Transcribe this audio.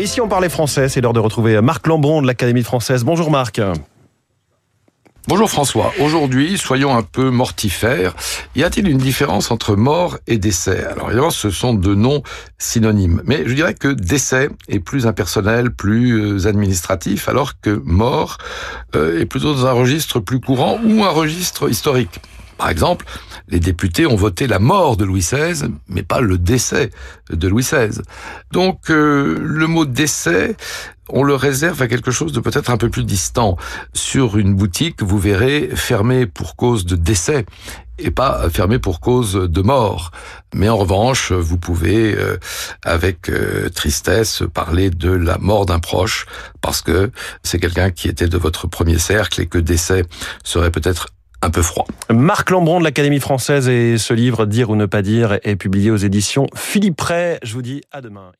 Et si on parlait français, c'est l'heure de retrouver Marc Lambron de l'Académie française. Bonjour Marc. Bonjour François. Aujourd'hui, soyons un peu mortifères. Y a-t-il une différence entre mort et décès? Alors évidemment, ce sont deux noms synonymes. Mais je dirais que décès est plus impersonnel, plus euh, administratif, alors que mort euh, est plutôt dans un registre plus courant ou un registre historique. Par exemple, les députés ont voté la mort de Louis XVI, mais pas le décès de Louis XVI. Donc euh, le mot décès, on le réserve à quelque chose de peut-être un peu plus distant. Sur une boutique, vous verrez fermée pour cause de décès et pas fermée pour cause de mort. Mais en revanche, vous pouvez, euh, avec euh, tristesse, parler de la mort d'un proche, parce que c'est quelqu'un qui était de votre premier cercle et que décès serait peut-être un peu froid. Marc Lambron de l'Académie française et ce livre Dire ou ne pas dire est publié aux éditions Philippe Ray. Je vous dis à demain.